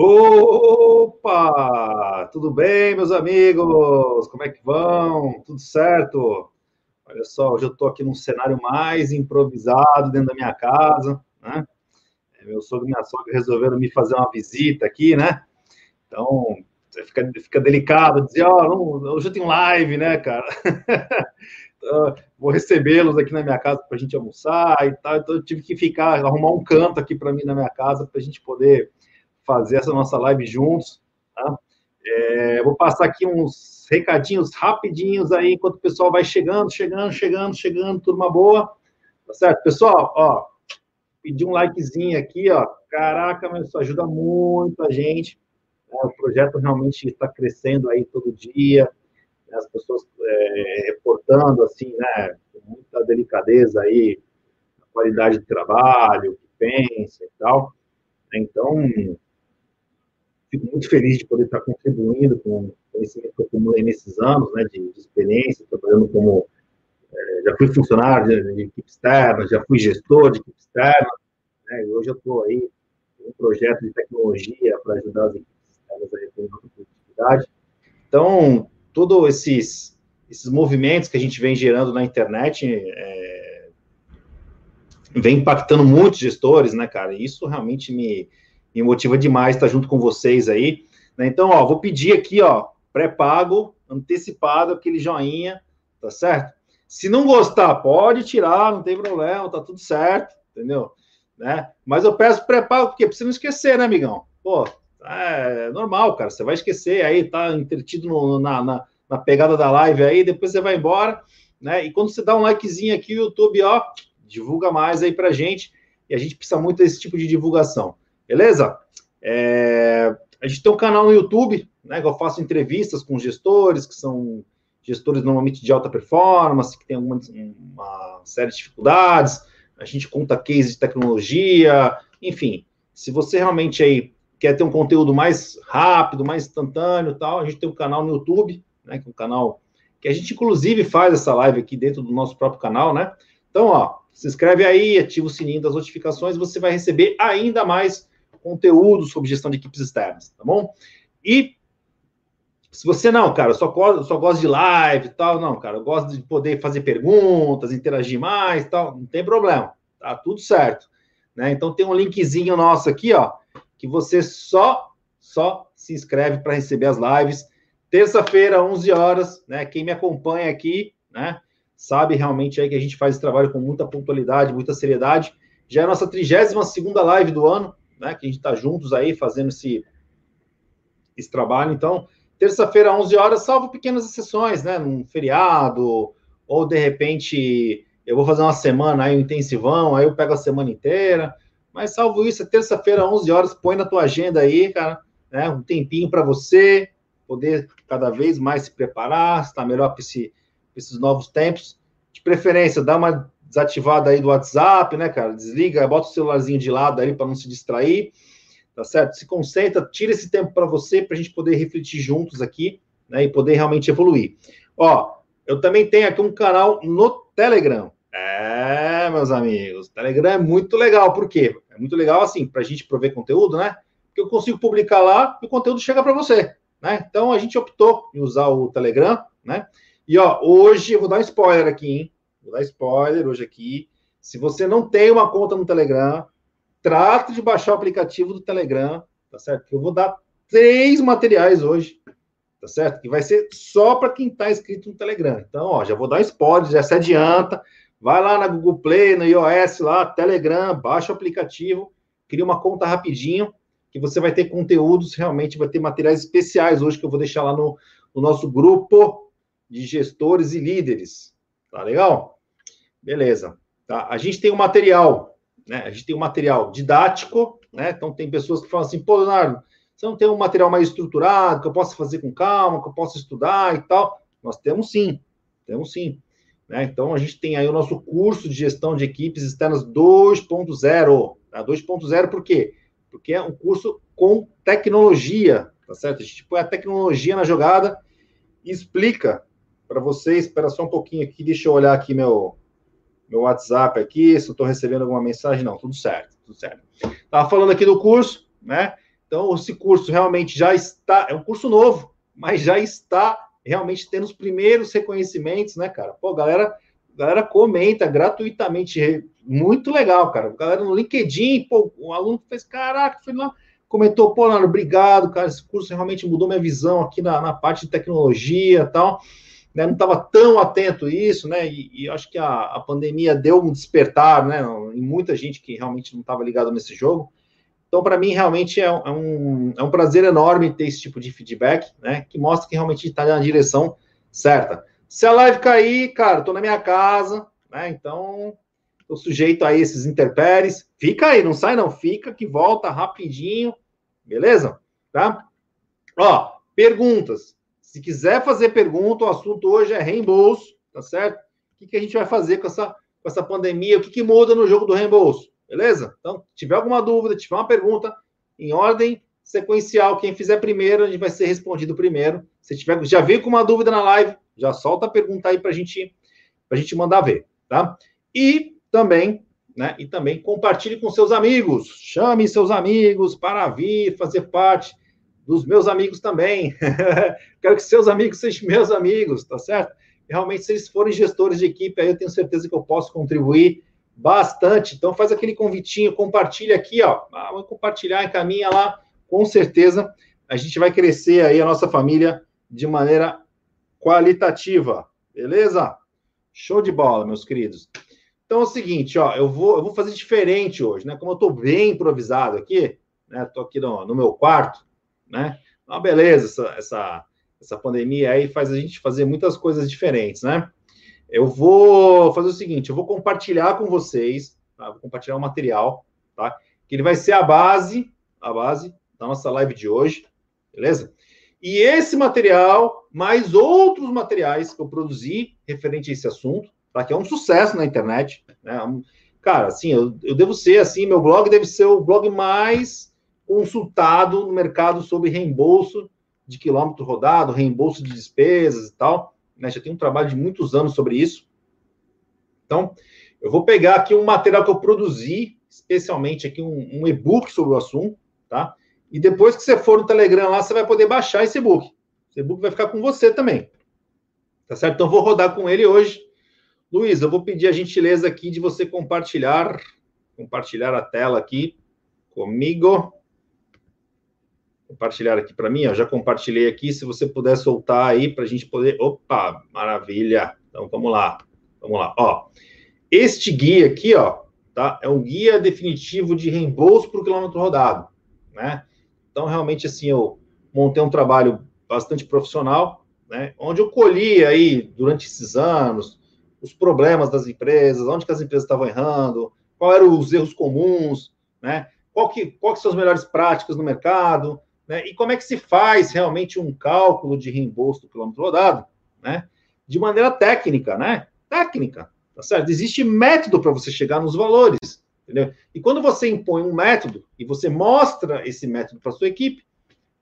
Opa! Tudo bem, meus amigos? Como é que vão? Tudo certo? Olha só, hoje eu estou aqui num cenário mais improvisado dentro da minha casa, né? É, meu sogro e minha sogra resolveram me fazer uma visita aqui, né? Então, fica, fica delicado dizer, ó, oh, hoje eu tenho live, né, cara? então, vou recebê-los aqui na minha casa para a gente almoçar e tal. Então, eu tive que ficar, arrumar um canto aqui para mim na minha casa para a gente poder fazer essa nossa live juntos. Tá? É, vou passar aqui uns recadinhos rapidinhos aí, enquanto o pessoal vai chegando, chegando, chegando, chegando, turma boa. Tá certo? Pessoal, ó, pedir um likezinho aqui, ó. Caraca, mas isso ajuda muito a gente. Né? O projeto realmente está crescendo aí todo dia. Né? As pessoas é, reportando, assim, né, com muita delicadeza aí, a qualidade de trabalho, o que pensa e tal. Então, fico muito feliz de poder estar contribuindo com o conhecimento que eu acumulei nesses anos, né, de, de experiência, trabalhando como, é, já fui funcionário de, de, equipe externa, já fui gestor de equipe externa, né, e hoje eu estou aí com um projeto de tecnologia para ajudar as equipes externas a reter a produtividade. Então, todos esses, esses movimentos que a gente vem gerando na internet, é, vem impactando muitos gestores, né, cara, e isso realmente me me motiva demais estar junto com vocês aí. Né? Então, ó, vou pedir aqui, ó, pré-pago, antecipado, aquele joinha, tá certo? Se não gostar, pode tirar, não tem problema, tá tudo certo, entendeu? Né? Mas eu peço pré-pago, porque você não esquecer, né, amigão? Pô, é normal, cara, você vai esquecer aí, tá entretido no, na, na, na, pegada da live aí, depois você vai embora, né? E quando você dá um likezinho aqui, o YouTube, ó, divulga mais aí pra gente, e a gente precisa muito desse tipo de divulgação. Beleza? É, a gente tem um canal no YouTube, né, que eu faço entrevistas com gestores, que são gestores normalmente de alta performance, que tem uma, uma série de dificuldades, a gente conta cases de tecnologia, enfim, se você realmente aí quer ter um conteúdo mais rápido, mais instantâneo tal, a gente tem um canal no YouTube, né, que é um canal que a gente inclusive faz essa live aqui dentro do nosso próprio canal, né? Então, ó, se inscreve aí, ativa o sininho das notificações, você vai receber ainda mais conteúdo sobre gestão de equipes externas, tá bom? E se você não, cara, só, só gosta de live e tal, não, cara, eu gosto de poder fazer perguntas, interagir mais tal, não tem problema, tá tudo certo. Né? Então tem um linkzinho nosso aqui, ó, que você só, só se inscreve para receber as lives. Terça-feira, 11 horas, né? Quem me acompanha aqui, né, sabe realmente aí que a gente faz esse trabalho com muita pontualidade, muita seriedade. Já é a nossa 32 segunda live do ano, né? Que a gente está juntos aí fazendo esse, esse trabalho. Então, terça-feira, 11 horas, salvo pequenas exceções, né? Num feriado, ou de repente eu vou fazer uma semana aí, um intensivão, aí eu pego a semana inteira. Mas salvo isso, é terça-feira, 11 horas, põe na tua agenda aí, cara, né? Um tempinho para você poder cada vez mais se preparar, estar melhor para esse, esses novos tempos. De preferência, dá uma desativada aí do WhatsApp, né, cara? Desliga, bota o celularzinho de lado aí para não se distrair, tá certo? Se concentra, tira esse tempo para você, para a gente poder refletir juntos aqui, né, e poder realmente evoluir. Ó, eu também tenho aqui um canal no Telegram. É, meus amigos, o Telegram é muito legal, por quê? É muito legal, assim, para a gente prover conteúdo, né? Porque eu consigo publicar lá e o conteúdo chega para você, né? Então a gente optou em usar o Telegram, né? E ó, hoje eu vou dar um spoiler aqui, hein? Vou dar spoiler hoje aqui. Se você não tem uma conta no Telegram, trate de baixar o aplicativo do Telegram, tá certo? Eu vou dar três materiais hoje, tá certo? Que vai ser só para quem está inscrito no Telegram. Então, ó, já vou dar spoiler, já se adianta. Vai lá na Google Play, no iOS, lá, Telegram, baixa o aplicativo, cria uma conta rapidinho, que você vai ter conteúdos, realmente vai ter materiais especiais hoje que eu vou deixar lá no, no nosso grupo de gestores e líderes. Tá legal? Beleza. Tá? A gente tem um material, né? A gente tem um material didático, né? Então tem pessoas que falam assim, pô, Leonardo, você não tem um material mais estruturado, que eu possa fazer com calma, que eu possa estudar e tal? Nós temos sim, temos sim. Né? Então a gente tem aí o nosso curso de gestão de equipes externas 2.0. Tá? 2.0 por quê? Porque é um curso com tecnologia, tá certo? A gente põe a tecnologia na jogada e explica para vocês. Espera só um pouquinho aqui, deixa eu olhar aqui meu, meu WhatsApp aqui, se eu estou recebendo alguma mensagem. Não, tudo certo, tudo certo. Estava falando aqui do curso, né? Então, esse curso realmente já está, é um curso novo, mas já está realmente tendo os primeiros reconhecimentos, né, cara? Pô, galera, galera comenta gratuitamente, muito legal, cara. Galera no LinkedIn, pô, um aluno fez, caraca, foi lá, comentou, pô, Leonardo, obrigado, cara, esse curso realmente mudou minha visão aqui na, na parte de tecnologia e tal. Né, não estava tão atento a isso, né? E, e acho que a, a, pandemia deu um despertar, né? Em muita gente que realmente não estava ligado nesse jogo. Então, para mim, realmente é, é, um, é um prazer enorme ter esse tipo de feedback, né? Que mostra que realmente está na direção certa. Se a live cair, cara, estou na minha casa, né? Então, estou sujeito a esses interpéries. Fica aí, não sai não, fica que volta rapidinho, beleza? Tá? Ó, perguntas. Se quiser fazer pergunta, o assunto hoje é reembolso, tá certo? O que, que a gente vai fazer com essa, com essa pandemia? O que, que muda no jogo do reembolso? Beleza? Então, tiver alguma dúvida, tiver uma pergunta, em ordem sequencial, quem fizer primeiro, a gente vai ser respondido primeiro. Se tiver, já veio com uma dúvida na live, já solta a pergunta aí para gente, a gente mandar ver, tá? E também, né? E também compartilhe com seus amigos. Chame seus amigos para vir fazer parte dos meus amigos também. Quero que seus amigos sejam meus amigos, tá certo? Realmente, se eles forem gestores de equipe, aí eu tenho certeza que eu posso contribuir bastante. Então faz aquele convitinho, compartilha aqui, ó. Ah, vamos compartilhar, encaminha lá. Com certeza a gente vai crescer aí a nossa família de maneira qualitativa. Beleza? Show de bola, meus queridos. Então é o seguinte, ó, eu vou, eu vou fazer diferente hoje, né? Como eu estou bem improvisado aqui, né? Tô aqui no, no meu quarto, né? Uma beleza essa, essa, essa pandemia aí faz a gente fazer muitas coisas diferentes, né? Eu vou fazer o seguinte, eu vou compartilhar com vocês, tá? Vou compartilhar o um material, tá? Que ele vai ser a base, a base da nossa live de hoje, beleza? E esse material, mais outros materiais que eu produzi referente a esse assunto, tá? Que é um sucesso na internet, né? Cara, assim, eu, eu devo ser, assim, meu blog deve ser o blog mais consultado no mercado sobre reembolso de quilômetro rodado, reembolso de despesas e tal né? Já tem um trabalho de muitos anos sobre isso. Então, eu vou pegar aqui um material que eu produzi, especialmente aqui um, um e-book sobre o assunto, tá? E depois que você for no Telegram lá, você vai poder baixar esse e-book. Esse e-book vai ficar com você também. Tá certo? Então, vou rodar com ele hoje. Luiz, eu vou pedir a gentileza aqui de você compartilhar, compartilhar a tela aqui comigo compartilhar aqui para mim, ó, já compartilhei aqui, se você puder soltar aí para a gente poder, opa, maravilha, então vamos lá, vamos lá, ó, este guia aqui, ó, tá, é um guia definitivo de reembolso por quilômetro rodado, né, então realmente assim, eu montei um trabalho bastante profissional, né, onde eu colhi aí, durante esses anos, os problemas das empresas, onde que as empresas estavam errando, quais eram os erros comuns, né, qual que, qual que são as melhores práticas no mercado, né? E como é que se faz realmente um cálculo de reembolso do quilômetro rodado, né? De maneira técnica, né? Técnica, tá certo? Existe método para você chegar nos valores, entendeu? E quando você impõe um método e você mostra esse método para sua equipe,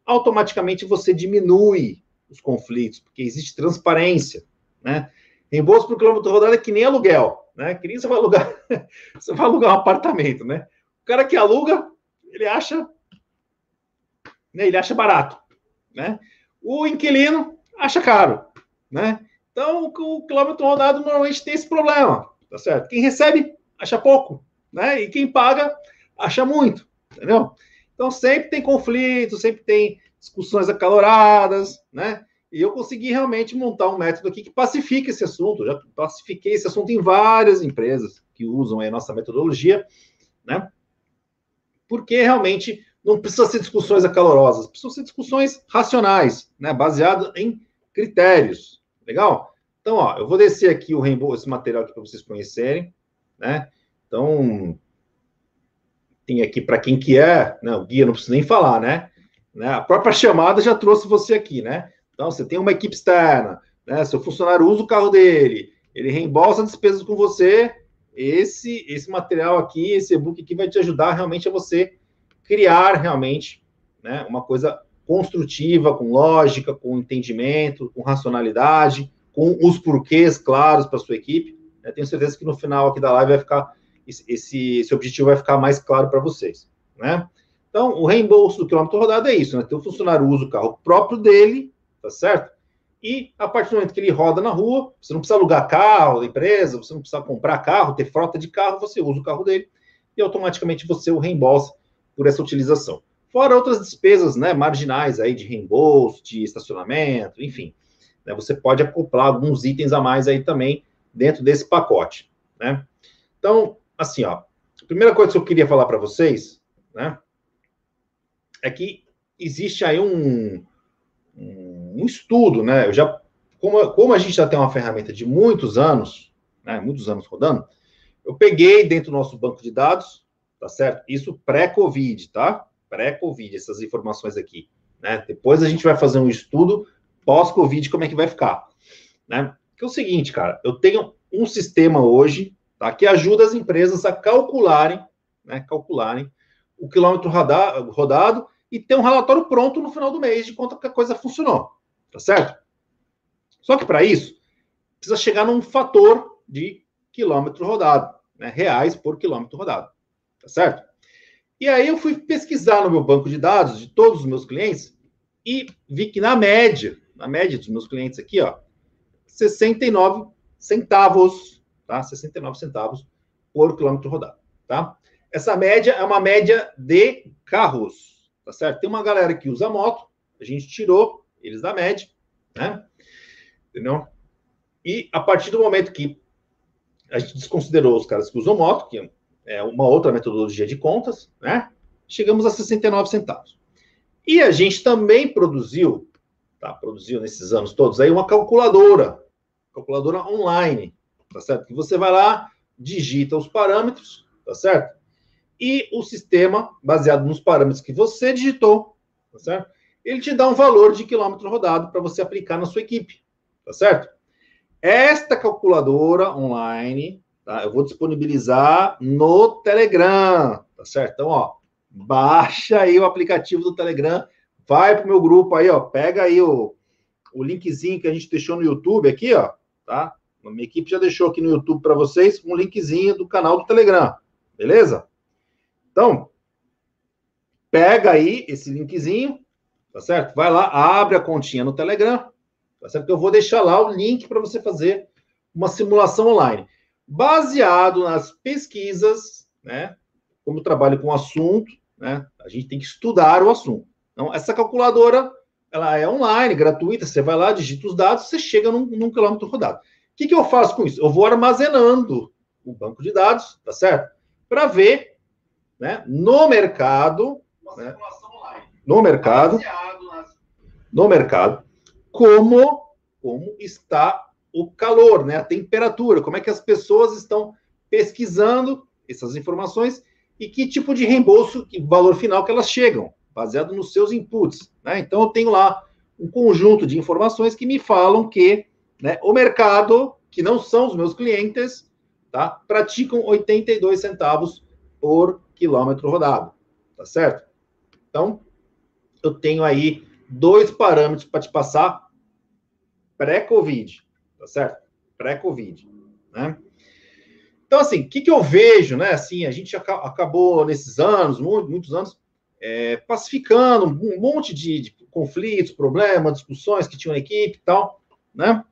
automaticamente você diminui os conflitos, porque existe transparência, né? Reembolso por quilômetro rodado é que nem aluguel, né? Que nem você vai alugar, você vai alugar um apartamento, né? O cara que aluga, ele acha né? Ele acha barato, né? O inquilino acha caro, né? Então, o quilômetro rodado normalmente tem esse problema, tá certo? Quem recebe acha pouco, né? E quem paga acha muito, entendeu? Então, sempre tem conflito, sempre tem discussões acaloradas, né? E eu consegui realmente montar um método aqui que pacifique esse assunto. Já pacifiquei esse assunto em várias empresas que usam a nossa metodologia, né? Porque realmente não precisa ser discussões acalorosas, precisam ser discussões racionais, né, baseadas em critérios. Legal? Então, ó, eu vou descer aqui o reembolso, esse material aqui para vocês conhecerem, né? Então, tem aqui para quem que é, né, o guia não precisa nem falar, né? né? A própria chamada já trouxe você aqui, né? Então, você tem uma equipe externa, né? Seu funcionário usa o carro dele, ele reembolsa despesas com você. Esse, esse material aqui, esse e-book aqui vai te ajudar realmente a você criar realmente né, uma coisa construtiva, com lógica, com entendimento, com racionalidade, com os porquês claros para sua equipe. Eu tenho certeza que no final aqui da live vai ficar esse, esse objetivo vai ficar mais claro para vocês, né? Então, o reembolso do quilômetro rodado é isso, né? Tem o funcionário usa o carro próprio dele, tá certo? E a partir do momento que ele roda na rua, você não precisa alugar carro da empresa, você não precisa comprar carro, ter frota de carro, você usa o carro dele e automaticamente você o reembolsa por essa utilização. Fora outras despesas né, marginais aí de reembolso, de estacionamento, enfim. Né, você pode acoplar alguns itens a mais aí também dentro desse pacote. Né? Então, assim, ó, a primeira coisa que eu queria falar para vocês, né, é que existe aí um, um estudo, né? Eu já, como, como a gente já tem uma ferramenta de muitos anos, né, muitos anos rodando, eu peguei dentro do nosso banco de dados, tá certo? Isso pré-Covid, tá? Pré-Covid, essas informações aqui. Né? Depois a gente vai fazer um estudo pós-Covid, como é que vai ficar. Né? Que é o seguinte, cara, eu tenho um sistema hoje tá, que ajuda as empresas a calcularem, né, calcularem o quilômetro rodado, e ter um relatório pronto no final do mês de quanto a coisa funcionou, tá certo? Só que para isso, precisa chegar num fator de quilômetro rodado, né, reais por quilômetro rodado, tá certo? E aí eu fui pesquisar no meu banco de dados de todos os meus clientes e vi que na média, na média dos meus clientes aqui, ó, 69 centavos, tá? 69 centavos por quilômetro rodado, tá? Essa média é uma média de carros, tá certo? Tem uma galera que usa moto, a gente tirou eles da média, né? Entendeu? E a partir do momento que a gente desconsiderou os caras que usam moto, que é uma outra metodologia de contas, né? Chegamos a 69 centavos. E a gente também produziu, tá? Produziu nesses anos todos aí uma calculadora, calculadora online, tá certo? Que você vai lá, digita os parâmetros, tá certo? e o sistema, baseado nos parâmetros que você digitou, tá certo? Ele te dá um valor de quilômetro rodado para você aplicar na sua equipe, tá certo? Esta calculadora online, tá? Eu vou disponibilizar no Telegram, tá certo? Então, ó, baixa aí o aplicativo do Telegram, vai para o meu grupo aí, ó, pega aí o, o linkzinho que a gente deixou no YouTube aqui, ó, tá? A minha equipe já deixou aqui no YouTube para vocês um linkzinho do canal do Telegram, beleza? Então, pega aí esse linkzinho, tá certo? Vai lá, abre a continha no Telegram, tá certo? Eu vou deixar lá o link para você fazer uma simulação online. Baseado nas pesquisas, né? Como eu trabalho com assunto, né? A gente tem que estudar o assunto. Então, essa calculadora, ela é online, gratuita, você vai lá, digita os dados, você chega num, num quilômetro rodado. O que, que eu faço com isso? Eu vou armazenando o banco de dados, tá certo? Para ver né, no mercado, né, no mercado, no mercado, como, como está o calor, né, a temperatura, como é que as pessoas estão pesquisando essas informações e que tipo de reembolso, que valor final que elas chegam, baseado nos seus inputs. Né? Então, eu tenho lá um conjunto de informações que me falam que né, o mercado, que não são os meus clientes, tá, praticam 82 centavos por quilômetro rodado, tá certo? Então, eu tenho aí dois parâmetros para te passar pré-Covid, tá certo? Pré-Covid, né? Então, assim, o que, que eu vejo, né? Assim, a gente acabou nesses anos, muitos, muitos anos, é, pacificando um monte de, de, conflitos, problemas, discussões que tinham na equipe e tal, né?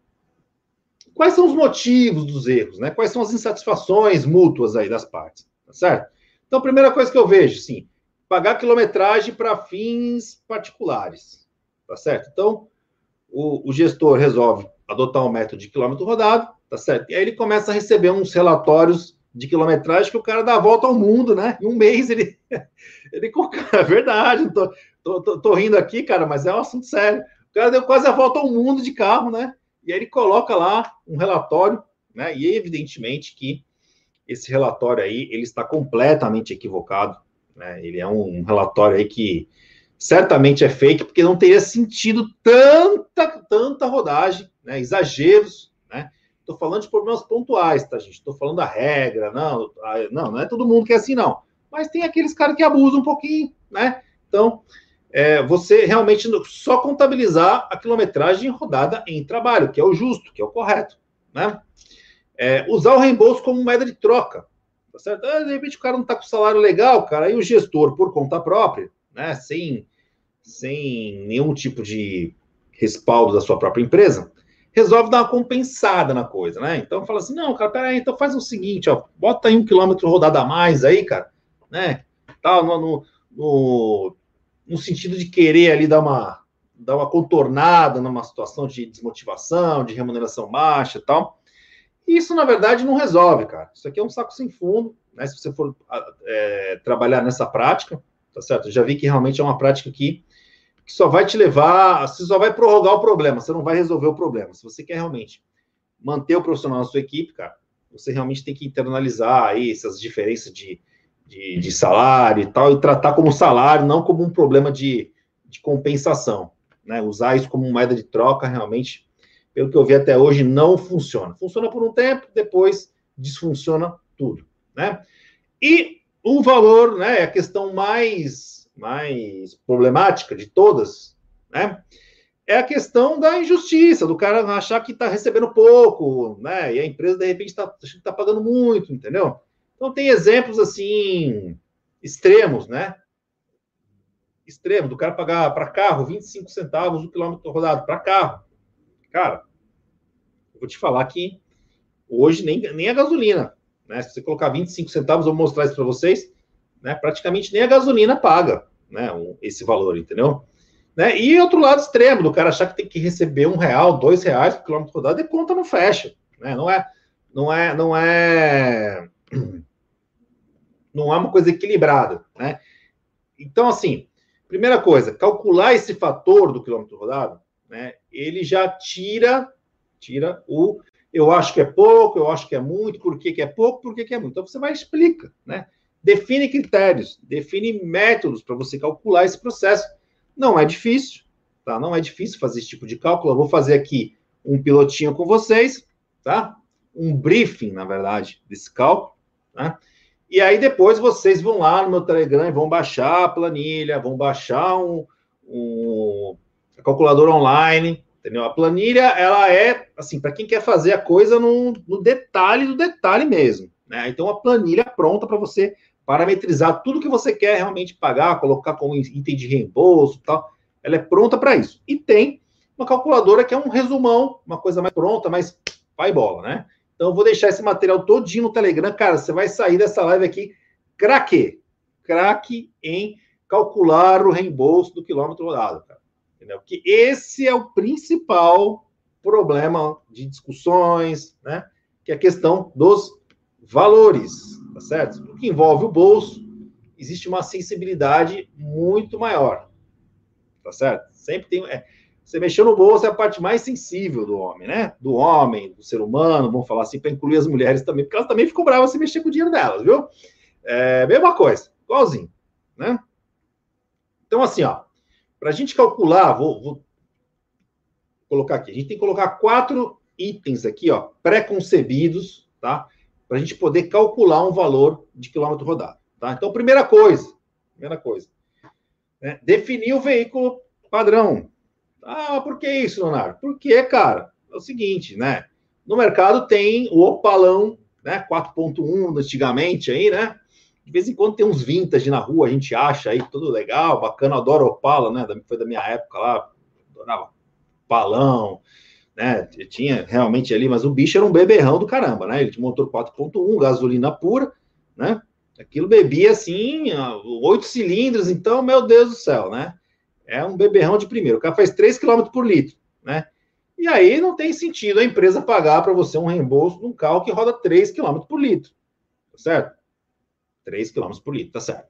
Quais são os motivos dos erros, né? Quais são as insatisfações mútuas aí das partes, tá certo? Então, a primeira coisa que eu vejo, sim, pagar quilometragem para fins particulares, tá certo? Então, o, o, gestor resolve adotar um método de quilômetro rodado, tá certo? E aí ele começa a receber uns relatórios de quilometragem que o cara dá a volta ao mundo, né? Em um mês ele. ele é verdade, tô, tô, tô, tô rindo aqui, cara, mas é um assunto sério. O cara deu quase a volta ao mundo de carro, né? E aí ele coloca lá um relatório, né? E evidentemente que esse relatório aí, ele está completamente equivocado, né? Ele é um relatório aí que certamente é fake, porque não teria sentido tanta, tanta rodagem, né? Exageros, né? Estou falando de problemas pontuais, tá, gente? Estou falando da regra, não, não, não é todo mundo que é assim, não. Mas tem aqueles caras que abusam um pouquinho, né? Então, é, você realmente só contabilizar a quilometragem rodada em trabalho, que é o justo, que é o correto, né? É, usar o reembolso como moeda de troca. Tá certo? Ah, de repente o cara não está com salário legal, cara, aí o gestor, por conta própria, né, sem, sem nenhum tipo de respaldo da sua própria empresa, resolve dar uma compensada na coisa, né? Então fala assim, não, cara, peraí, então faz o seguinte, ó, bota aí um quilômetro rodado a mais aí, cara, né? Tá, no, no, no, no sentido de querer ali dar uma, dar uma contornada numa situação de desmotivação, de remuneração baixa e tal. Isso, na verdade, não resolve, cara. Isso aqui é um saco sem fundo, né? Se você for é, trabalhar nessa prática, tá certo? Eu já vi que realmente é uma prática que, que só vai te levar, você só vai prorrogar o problema, você não vai resolver o problema. Se você quer realmente manter o profissional na sua equipe, cara, você realmente tem que internalizar aí essas diferenças de, de, de salário e tal, e tratar como salário, não como um problema de, de compensação. Né? Usar isso como moeda de troca realmente pelo que eu vi até hoje, não funciona. Funciona por um tempo, depois desfunciona tudo, né? E o valor, né, é a questão mais, mais problemática de todas, né? É a questão da injustiça, do cara achar que está recebendo pouco, né? E a empresa, de repente, está tá pagando muito, entendeu? Então, tem exemplos, assim, extremos, né? Extremo, do cara pagar para carro 25 centavos o quilômetro rodado, para carro. Cara, eu vou te falar que hoje nem, nem a gasolina, né? Se você colocar 25 centavos, eu vou mostrar isso para vocês, né? Praticamente nem a gasolina paga, né? Esse valor, entendeu? Né? E outro lado extremo, do cara achar que tem que receber um real, dois reais por quilômetro rodado, e conta não fecha, né? Não é, não é, não é, não é uma coisa equilibrada, né? Então, assim, primeira coisa, calcular esse fator do quilômetro rodado né, ele já tira tira o eu acho que é pouco, eu acho que é muito, por que, que é pouco, por que, que é muito. Então você vai explica, né? Define critérios, define métodos para você calcular esse processo. Não é difícil, tá? Não é difícil fazer esse tipo de cálculo. Eu vou fazer aqui um pilotinho com vocês, tá? Um briefing, na verdade, desse cálculo, tá? E aí depois vocês vão lá no meu Telegram e vão baixar a planilha, vão baixar um, um calculadora online, entendeu? A planilha, ela é, assim, para quem quer fazer a coisa no, no, detalhe do detalhe mesmo, né? Então, a planilha pronta para você parametrizar tudo que você quer realmente pagar, colocar como item de reembolso tal, ela é pronta para isso. E tem uma calculadora que é um resumão, uma coisa mais pronta, mas vai bola, né? Então, eu vou deixar esse material todinho no Telegram. Cara, você vai sair dessa live aqui craque, craque em calcular o reembolso do quilômetro rodado, cara. Entendeu? Que esse é o principal problema de discussões, né? Que é a questão dos valores, tá certo? O que envolve o bolso, existe uma sensibilidade muito maior, tá certo? Sempre tem. É, você mexeu no bolso é a parte mais sensível do homem, né? Do homem, do ser humano, vamos falar assim, para incluir as mulheres também, porque elas também ficam bravas se mexer com o dinheiro delas, viu? É, mesma coisa, igualzinho, né? Então, assim, ó, para a gente calcular, vou, vou, colocar aqui, a gente tem que colocar quatro itens aqui, ó, pré-concebidos, tá? Para a gente poder calcular um valor de quilômetro rodado, tá? Então, primeira coisa, primeira coisa, né? definir o veículo padrão. Ah, por que isso, Leonardo? Porque, cara, é o seguinte, né? No mercado tem o opalão, né? 4.1 antigamente aí, né? De vez em quando tem uns vintage na rua, a gente acha aí tudo legal, bacana, adoro Opala, né? Foi da minha época lá, adorava palão, né? Tinha realmente ali, mas o bicho era um beberrão do caramba, né? Ele tinha motor 4.1, gasolina pura, né? Aquilo bebia assim, oito cilindros, então, meu Deus do céu, né? É um beberrão de primeiro. O cara faz 3 km por litro, né? E aí não tem sentido a empresa pagar para você um reembolso de um carro que roda 3 km por litro, tá certo? 3 km por litro, tá certo.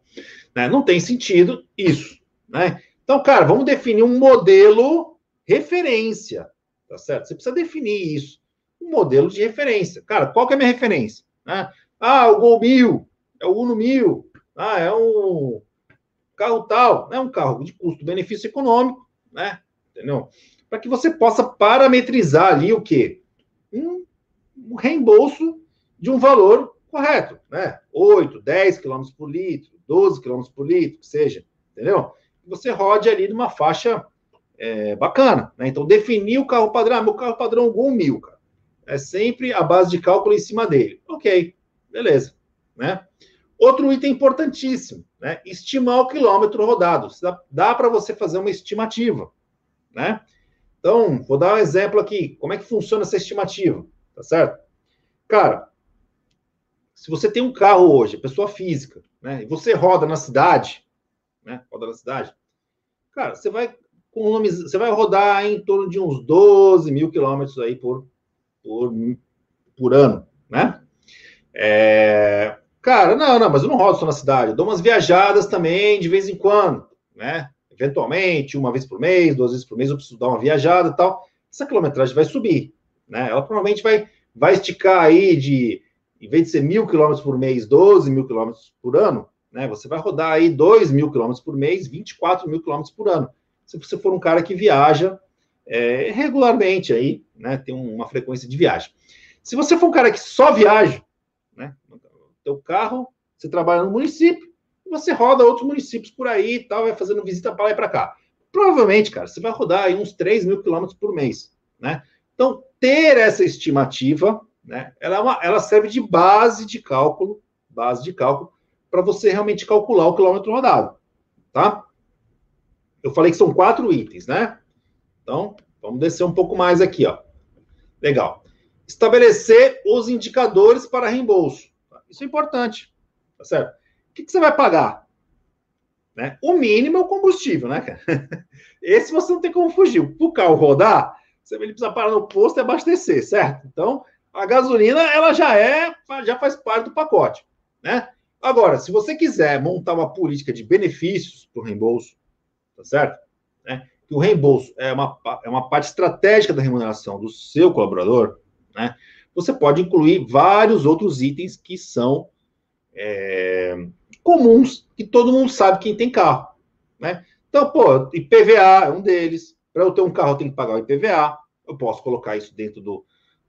Né? Não tem sentido isso, né? Então, cara, vamos definir um modelo referência, tá certo? Você precisa definir isso, um modelo de referência. Cara, qual que é a minha referência? Né? Ah, o Gol 1000, é o Uno 1000, ah, é um carro tal, é um carro de custo-benefício econômico, né? Entendeu? Para que você possa parametrizar ali o quê? Um, um reembolso de um valor correto, né? 8, 10 km por litro, 12 km por litro, que seja, entendeu? Você rode ali numa faixa é, bacana, né? Então, definir o carro padrão, ah, meu carro padrão Gol 1000, cara. É sempre a base de cálculo em cima dele. Ok, beleza, né? Outro item importantíssimo, né? Estimar o quilômetro rodado. Dá, dá para você fazer uma estimativa, né? Então, vou dar um exemplo aqui. Como é que funciona essa estimativa? Tá certo? Cara, se você tem um carro hoje, pessoa física, né? E você roda na cidade, né? Roda na cidade. Cara, você vai você vai rodar em torno de uns 12 mil quilômetros aí por, por, por ano, né? É, cara, não, não, mas eu não rodo só na cidade, eu dou umas viajadas também de vez em quando, né? Eventualmente, uma vez por mês, duas vezes por mês, eu preciso dar uma viajada e tal. Essa quilometragem vai subir, né? Ela provavelmente vai, vai esticar aí de, em vez de ser mil quilômetros por mês, 12 mil quilômetros por ano, né? Você vai rodar aí 2 mil quilômetros por mês, 24 mil quilômetros por ano se você for um cara que viaja é, regularmente aí, né, tem uma frequência de viagem. Se você for um cara que só viaja, né, teu carro, você trabalha no município, você roda outros municípios por aí e tal, vai fazendo visita para lá e para cá. Provavelmente, cara, você vai rodar aí uns 3 mil quilômetros por mês, né? Então, ter essa estimativa, né, ela, é uma, ela serve de base de cálculo, base de cálculo, para você realmente calcular o quilômetro rodado, tá? Eu falei que são quatro itens, né? Então, vamos descer um pouco mais aqui, ó. Legal. Estabelecer os indicadores para reembolso. Isso é importante, tá certo? O que, que você vai pagar? Né? O mínimo é o combustível, né, cara? Esse você não tem como fugir. Para o carro rodar, você precisa parar no posto e abastecer, certo? Então, a gasolina, ela já é, já faz parte do pacote, né? Agora, se você quiser montar uma política de benefícios para o reembolso, tá certo? Né? Que o reembolso é uma, é uma parte estratégica da remuneração do seu colaborador, né? Você pode incluir vários outros itens que são é, comuns, que todo mundo sabe quem tem carro, né? Então, pô, IPVA é um deles. Para eu ter um carro, eu tenho que pagar o IPVA. Eu posso colocar isso dentro do,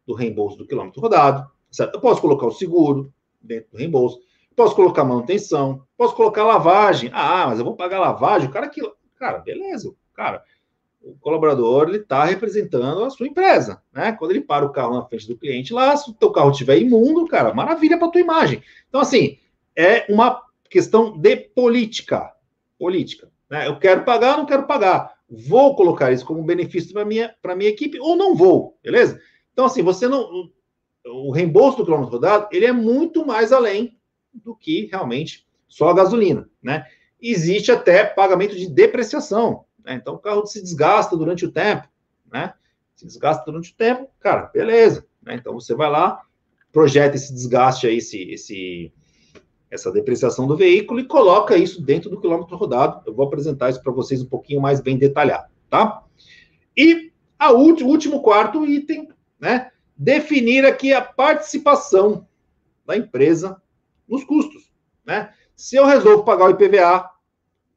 do reembolso do quilômetro rodado, certo? Eu posso colocar o seguro dentro do reembolso. Posso colocar manutenção, posso colocar lavagem. Ah, mas eu vou pagar lavagem. O cara que Cara, beleza. Cara, o colaborador ele está representando a sua empresa, né? Quando ele para o carro na frente do cliente lá, se o teu carro estiver imundo, cara, maravilha para tua imagem. Então assim, é uma questão de política, política. Né? Eu quero pagar, não quero pagar. Vou colocar isso como benefício para minha para minha equipe ou não vou, beleza? Então assim, você não o reembolso do quilômetro rodado ele é muito mais além do que realmente só a gasolina, né? Existe até pagamento de depreciação. Né? Então, o carro se desgasta durante o tempo, né? Se desgasta durante o tempo, cara, beleza. Né? Então, você vai lá, projeta esse desgaste aí, esse, esse, essa depreciação do veículo e coloca isso dentro do quilômetro rodado. Eu vou apresentar isso para vocês um pouquinho mais bem detalhado, tá? E a último, último quarto item, né? Definir aqui a participação da empresa nos custos, né? Se eu resolvo pagar o IPVA,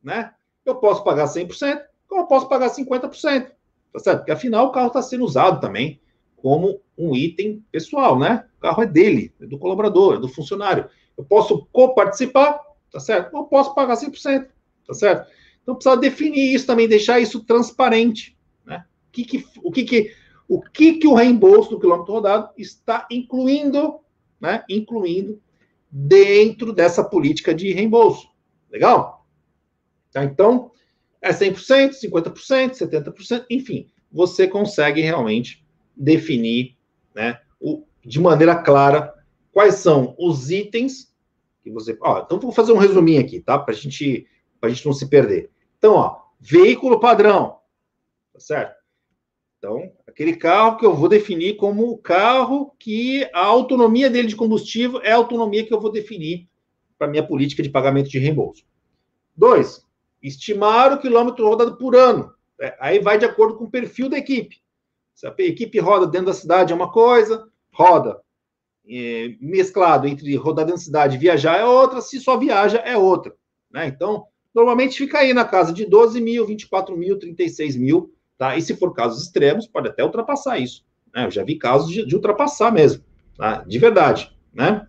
né? Eu posso pagar 100%, como eu posso pagar 50%, tá certo? Porque afinal o carro está sendo usado também como um item pessoal, né? O carro é dele, é do colaborador, é do funcionário. Eu posso coparticipar, tá certo? Eu posso pagar 100%, tá certo? Então precisa definir isso também, deixar isso transparente, né? O que que, o que, que, o, que, que o reembolso do quilômetro rodado está incluindo, né? Incluindo dentro dessa política de reembolso. Legal? Tá? Então, é 100%, 50%, 70%, enfim, você consegue realmente definir né, o, de maneira clara quais são os itens que você. Ó, então, vou fazer um resuminho aqui, tá? Para gente, a gente não se perder. Então, ó, veículo padrão, tá certo? Então, aquele carro que eu vou definir como o carro que a autonomia dele de combustível é a autonomia que eu vou definir para minha política de pagamento de reembolso. Dois, estimar o quilômetro rodado por ano. É, aí vai de acordo com o perfil da equipe. Se a equipe roda dentro da cidade é uma coisa, roda é, mesclado entre rodar dentro da cidade e viajar é outra, se só viaja é outra. Né? Então, normalmente fica aí na casa de 12 mil, 24 mil, 36 mil Tá? E se for casos extremos, pode até ultrapassar isso. Né? Eu já vi casos de, de ultrapassar mesmo, tá? de verdade. Né?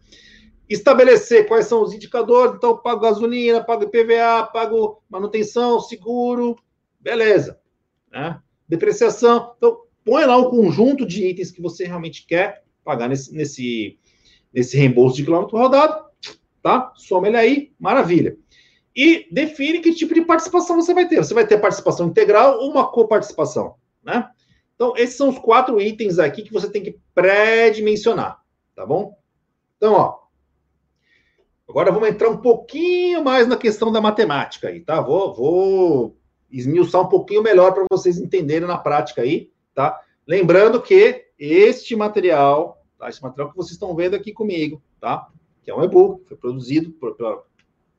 Estabelecer quais são os indicadores, então pago gasolina, pago IPVA, pago manutenção, seguro, beleza. Né? Depreciação. Então, põe lá um conjunto de itens que você realmente quer pagar nesse, nesse, nesse reembolso de quilômetro rodado. tá? Soma ele aí, maravilha. E define que tipo de participação você vai ter. Você vai ter participação integral ou uma coparticipação, né? Então, esses são os quatro itens aqui que você tem que pré-dimensionar, tá bom? Então, ó, agora vamos entrar um pouquinho mais na questão da matemática aí, tá? Vou, vou esmiuçar um pouquinho melhor para vocês entenderem na prática aí, tá? Lembrando que este material, tá? Esse material que vocês estão vendo aqui comigo, tá? Que é um e-book, foi produzido por, por,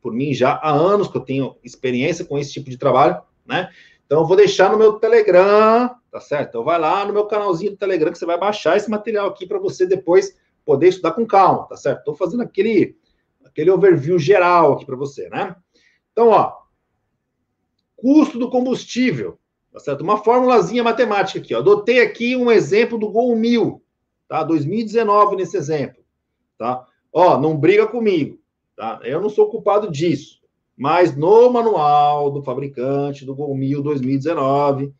por mim já há anos, que eu tenho experiência com esse tipo de trabalho, né? Então, eu vou deixar no meu Telegram, tá certo? Então, vai lá no meu canalzinho do Telegram que você vai baixar esse material aqui para você depois poder estudar com calma, tá certo? Estou fazendo aquele, aquele overview geral aqui para você, né? Então, ó, custo do combustível, tá certo? Uma formulazinha matemática aqui, ó. Adotei aqui um exemplo do Gol 1000, tá? 2019 nesse exemplo, tá? Ó, não briga comigo, tá? Eu não sou culpado disso, mas no manual do fabricante do Gol 1000 2019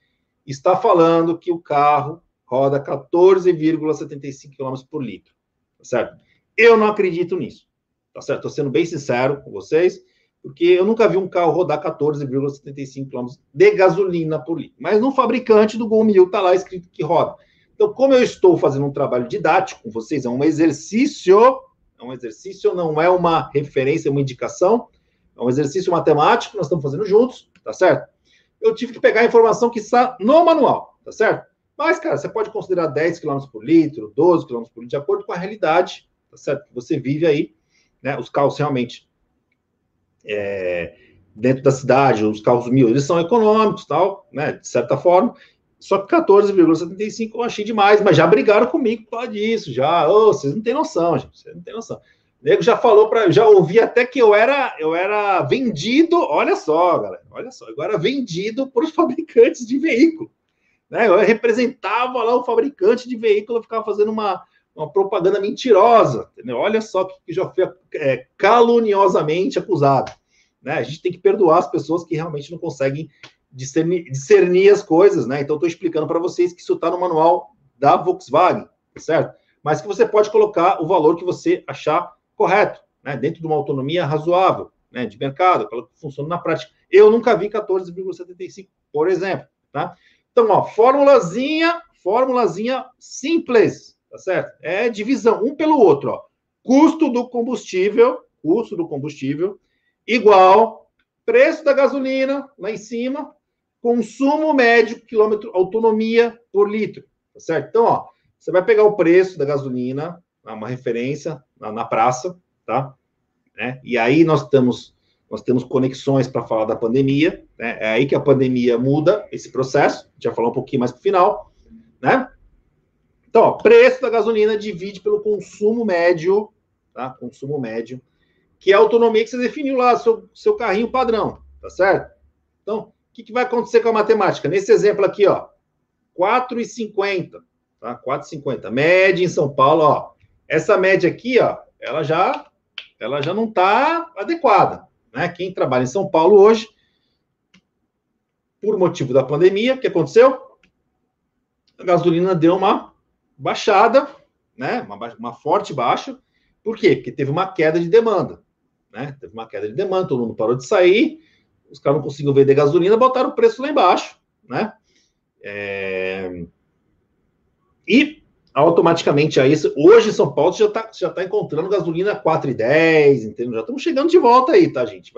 está falando que o carro roda 14,75 km por litro, tá certo? Eu não acredito nisso, tá certo? Estou sendo bem sincero com vocês porque eu nunca vi um carro rodar 14,75 km de gasolina por litro. Mas no fabricante do Gol 1000 está lá escrito que roda. Então, como eu estou fazendo um trabalho didático com vocês, é um exercício, é um exercício, não é uma referência, é uma indicação, é um exercício matemático nós estamos fazendo juntos, tá certo? Eu tive que pegar a informação que está no manual, tá certo? Mas, cara, você pode considerar 10 km por litro, 12 km por litro, de acordo com a realidade, tá certo? Que você vive aí, né? Os carros realmente é, dentro da cidade, os carros mil, eles são econômicos, tal, né, de certa forma, só que 14,75 eu achei demais, mas já brigaram comigo por causa disso, já, oh, vocês não têm noção, gente, vocês não têm noção. O nego já falou para, já ouvi até que eu era, eu era vendido, olha só, galera, olha só, agora vendido os fabricantes de veículo, né? Eu representava lá o fabricante de veículo, eu ficava fazendo uma, uma propaganda mentirosa. Entendeu? Olha só que já foi é, caluniosamente acusado. Né? A gente tem que perdoar as pessoas que realmente não conseguem discernir, discernir as coisas. Né? Então, estou explicando para vocês que isso está no manual da Volkswagen, certo? Mas que você pode colocar o valor que você achar correto, né? dentro de uma autonomia razoável né? de mercado, que funciona na prática. Eu nunca vi 14,75, por exemplo. Tá? Então, ó, formulazinha, formulazinha simples, tá certo? É divisão, um pelo outro, ó. Custo do combustível, custo do combustível, igual preço da gasolina, lá em cima, consumo médio, quilômetro, autonomia por litro, tá certo? Então, ó, você vai pegar o preço da gasolina, uma referência na, na praça, tá? Né? E aí nós temos nós temos conexões para falar da pandemia, né? É aí que a pandemia muda esse processo, vai falar um pouquinho mais para o final, né? Então, ó, preço da gasolina divide pelo consumo médio, tá? Consumo médio, que é a autonomia que você definiu lá, seu, seu carrinho padrão, tá certo? Então, o que, que vai acontecer com a matemática? Nesse exemplo aqui, ó, 4,50, tá? 4,50. Média em São Paulo, ó. Essa média aqui, ó, ela já, ela já não está adequada, né? Quem trabalha em São Paulo hoje, por motivo da pandemia, o que aconteceu? A gasolina deu uma baixada, né? Uma, uma forte baixa. Por quê? Porque teve uma queda de demanda. Né? Teve uma queda de demanda, todo mundo parou de sair, os caras não conseguiam vender gasolina, botaram o preço lá embaixo. Né? É... E automaticamente aí, hoje em São Paulo já está já tá encontrando gasolina 4,10, entendeu? Já estamos chegando de volta aí, tá, gente?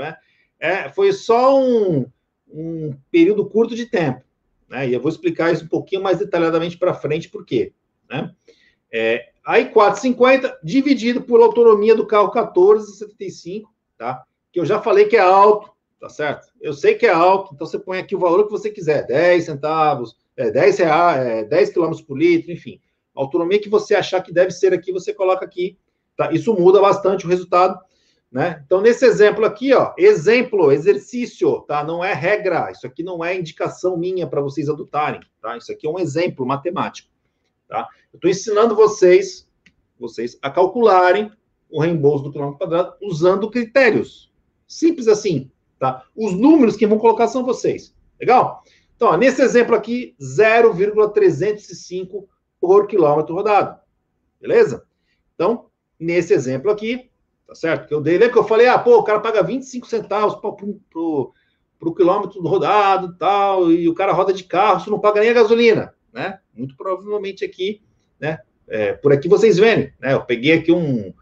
É, foi só um, um período curto de tempo. Né? E eu vou explicar isso um pouquinho mais detalhadamente para frente, por quê? Né? É, aí 4,50 dividido por autonomia do carro 14,75, tá? Que eu já falei que é alto, tá certo? Eu sei que é alto, então você põe aqui o valor que você quiser, 10 centavos, é, 10 reais, é, 10 quilômetros por litro, enfim. A autonomia que você achar que deve ser aqui, você coloca aqui, tá? Isso muda bastante o resultado, né? Então, nesse exemplo aqui, ó, exemplo, exercício, tá? Não é regra, isso aqui não é indicação minha para vocês adotarem, tá? Isso aqui é um exemplo matemático. Tá? Eu estou ensinando vocês, vocês a calcularem o reembolso do quilômetro quadrado usando critérios. Simples assim. Tá? Os números que vão colocar são vocês. Legal? Então, ó, nesse exemplo aqui, 0,305 por quilômetro rodado. Beleza? Então, nesse exemplo aqui, tá certo? Que eu dei, lembra que eu falei, ah, pô, o cara paga 25 centavos para o quilômetro quilômetro rodado tal, e o cara roda de carro, você não paga nem a gasolina, né? Muito provavelmente aqui, né? É, por aqui vocês verem, né? Eu peguei aqui um,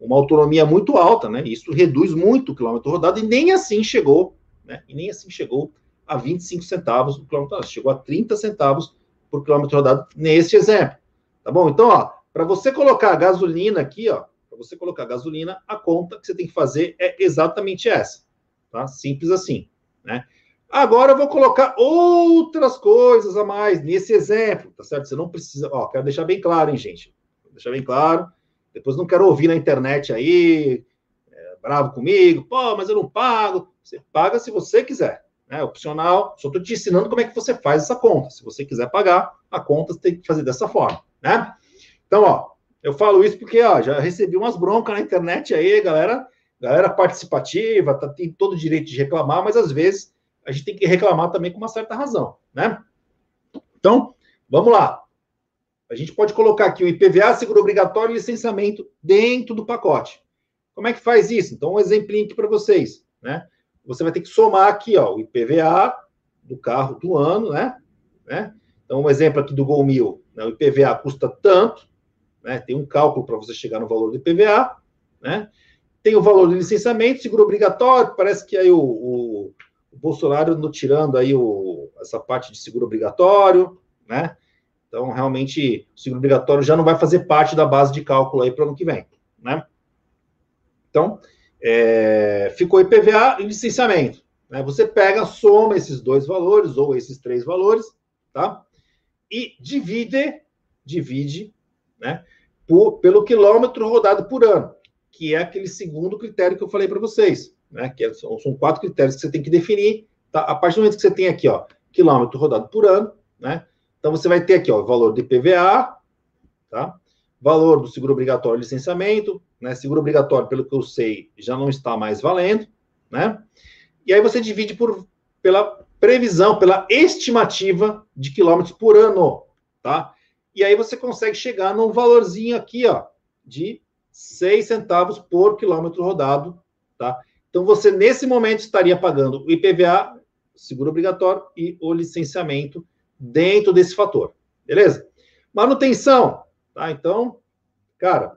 uma autonomia muito alta, né? Isso reduz muito o quilômetro rodado e nem assim chegou, né? E nem assim chegou a 25 centavos por quilômetro rodado, chegou a 30 centavos por quilômetro rodado neste exemplo, tá bom? Então, ó, para você colocar a gasolina aqui, ó, para você colocar gasolina, a conta que você tem que fazer é exatamente essa, tá? Simples assim, né? Agora eu vou colocar outras coisas a mais nesse exemplo, tá certo? Você não precisa, ó, quero deixar bem claro, hein, gente? Vou deixar bem claro. Depois não quero ouvir na internet aí, é, bravo comigo, pô, mas eu não pago. Você paga se você quiser, né? Opcional. Só estou te ensinando como é que você faz essa conta. Se você quiser pagar, a conta você tem que fazer dessa forma, né? Então, ó, eu falo isso porque, ó, já recebi umas broncas na internet aí, galera, galera participativa, tá, tem todo o direito de reclamar, mas às vezes a gente tem que reclamar também com uma certa razão, né? Então, vamos lá. A gente pode colocar aqui o IPVA, seguro obrigatório e licenciamento dentro do pacote. Como é que faz isso? Então, um exemplinho aqui para vocês, né? Você vai ter que somar aqui, ó, o IPVA do carro do ano, né? né? Então, um exemplo aqui do Gol Mil, né? o IPVA custa tanto, né? Tem um cálculo para você chegar no valor do IPVA, né? Tem o valor do licenciamento, seguro obrigatório, parece que aí o, o o Bolsonaro no tirando aí o, essa parte de seguro obrigatório, né? Então, realmente, o seguro obrigatório já não vai fazer parte da base de cálculo aí para o ano que vem, né? Então, é, ficou IPVA e licenciamento. Né? Você pega, soma esses dois valores, ou esses três valores, tá? E divide, divide, né? Por, pelo quilômetro rodado por ano, que é aquele segundo critério que eu falei para vocês né? Que é, são, são, quatro critérios que você tem que definir. Tá? A partir do momento que você tem aqui, ó, quilômetro rodado por ano, né? Então você vai ter aqui, ó, valor do IPVA, tá? Valor do seguro obrigatório licenciamento, né? Seguro obrigatório, pelo que eu sei, já não está mais valendo, né? E aí você divide por, pela previsão, pela estimativa de quilômetros por ano, tá? E aí você consegue chegar num valorzinho aqui, ó, de 6 centavos por quilômetro rodado, tá? Então, você, nesse momento, estaria pagando o IPVA, seguro obrigatório, e o licenciamento dentro desse fator. Beleza? Manutenção. Tá? Então, cara,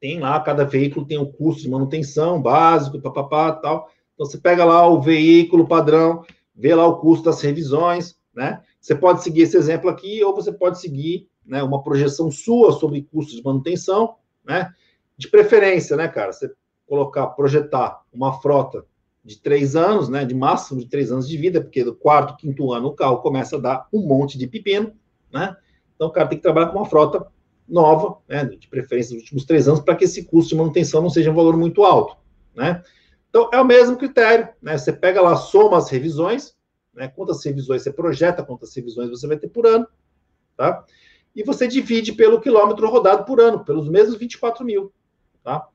tem lá, cada veículo tem um custo de manutenção básico, papapá, tal. Então, você pega lá o veículo padrão, vê lá o custo das revisões, né? Você pode seguir esse exemplo aqui, ou você pode seguir né, uma projeção sua sobre custos de manutenção, né? De preferência, né, cara? Você colocar, projetar uma frota de três anos, né, de máximo de três anos de vida, porque do quarto, quinto ano o carro começa a dar um monte de pepino, né? Então o cara tem que trabalhar com uma frota nova, né, de preferência nos últimos três anos, para que esse custo de manutenção não seja um valor muito alto, né? Então é o mesmo critério, né? Você pega lá, soma as revisões, né? Quantas revisões você projeta, quantas revisões você vai ter por ano, tá? E você divide pelo quilômetro rodado por ano, pelos mesmos 24 mil, tá?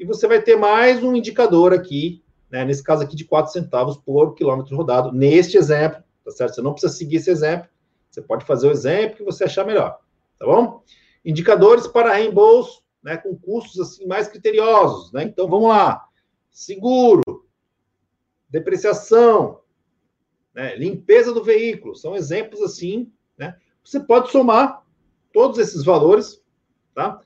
E você vai ter mais um indicador aqui, né, nesse caso aqui de 4 centavos por quilômetro rodado, neste exemplo, tá certo? Você não precisa seguir esse exemplo, você pode fazer o exemplo que você achar melhor, tá bom? Indicadores para reembolso, né, com custos assim mais criteriosos, né? Então vamos lá. Seguro, depreciação, né, limpeza do veículo, são exemplos assim, né? Você pode somar todos esses valores, tá?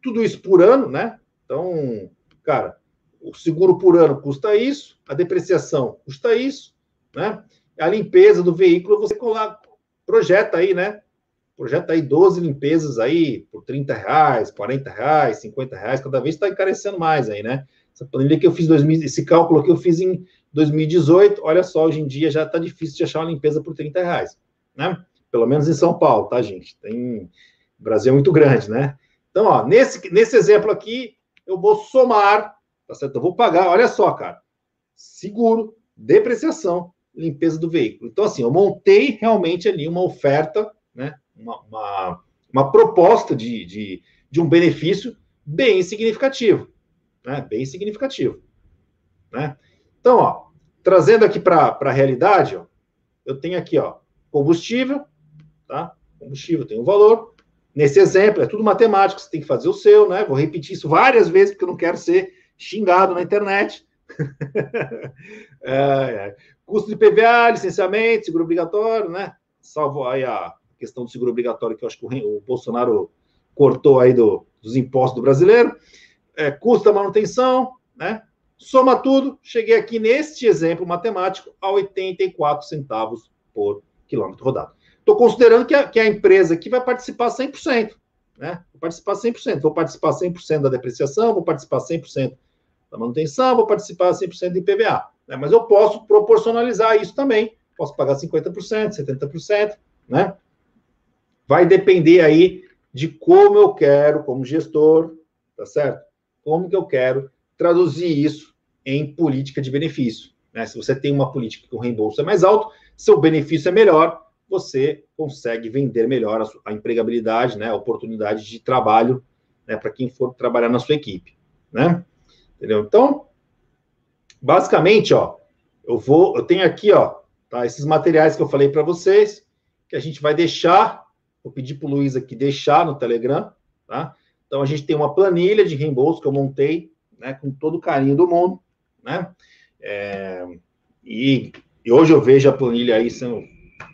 Tudo isso por ano, né? Então, cara, o seguro por ano custa isso, a depreciação custa isso, né? A limpeza do veículo você projeta aí, né? Projeta aí 12 limpezas aí por 30 reais, 40 reais, 50 reais, cada vez está encarecendo mais aí, né? Essa planilha que eu fiz 2000, esse cálculo que eu fiz em 2018, olha só, hoje em dia já está difícil de achar uma limpeza por 30 reais, né? Pelo menos em São Paulo, tá, gente? Tem... O Brasil é muito grande, né? Então, ó, nesse, nesse exemplo aqui, eu vou somar, tá certo? Eu vou pagar, olha só, cara, seguro, depreciação, limpeza do veículo. Então, assim, eu montei realmente ali uma oferta, né? Uma, uma, uma proposta de, de, de um benefício bem significativo, né? Bem significativo, né? Então, ó, trazendo aqui para a realidade, ó, eu tenho aqui, ó, combustível, tá? Combustível tem um valor, nesse exemplo, é tudo matemático, você tem que fazer o seu, né? Vou repetir isso várias vezes, porque eu não quero ser xingado na internet. é, é. Custo de PVA, licenciamento, seguro obrigatório, né? Salvo aí a questão do seguro obrigatório, que eu acho que o Bolsonaro cortou aí do, dos impostos do brasileiro. É, custo da manutenção, né? Soma tudo, cheguei aqui neste exemplo matemático a 84 centavos por quilômetro rodado. Estou considerando que a, que a, empresa aqui vai participar 100%, né? Vou participar 100%, vou participar 100% da depreciação, vou participar 100% da manutenção, vou participar 100% do IPVA. Né? Mas eu posso proporcionalizar isso também, posso pagar 50%, 70%, né? Vai depender aí de como eu quero, como gestor, tá certo? Como que eu quero traduzir isso em política de benefício. Né? Se você tem uma política que o reembolso é mais alto, seu benefício é melhor, você consegue vender melhor a, empregabilidade, né? a oportunidade de trabalho né? para quem for trabalhar na sua equipe. Né? Entendeu? Então, basicamente, ó, eu vou, eu tenho aqui, ó, tá, esses materiais que eu falei para vocês, que a gente vai deixar, vou pedir para o Luiz aqui deixar no Telegram, tá? Então, a gente tem uma planilha de reembolso que eu montei, né, com todo o carinho do mundo, né? É, e, e, hoje eu vejo a planilha aí sendo,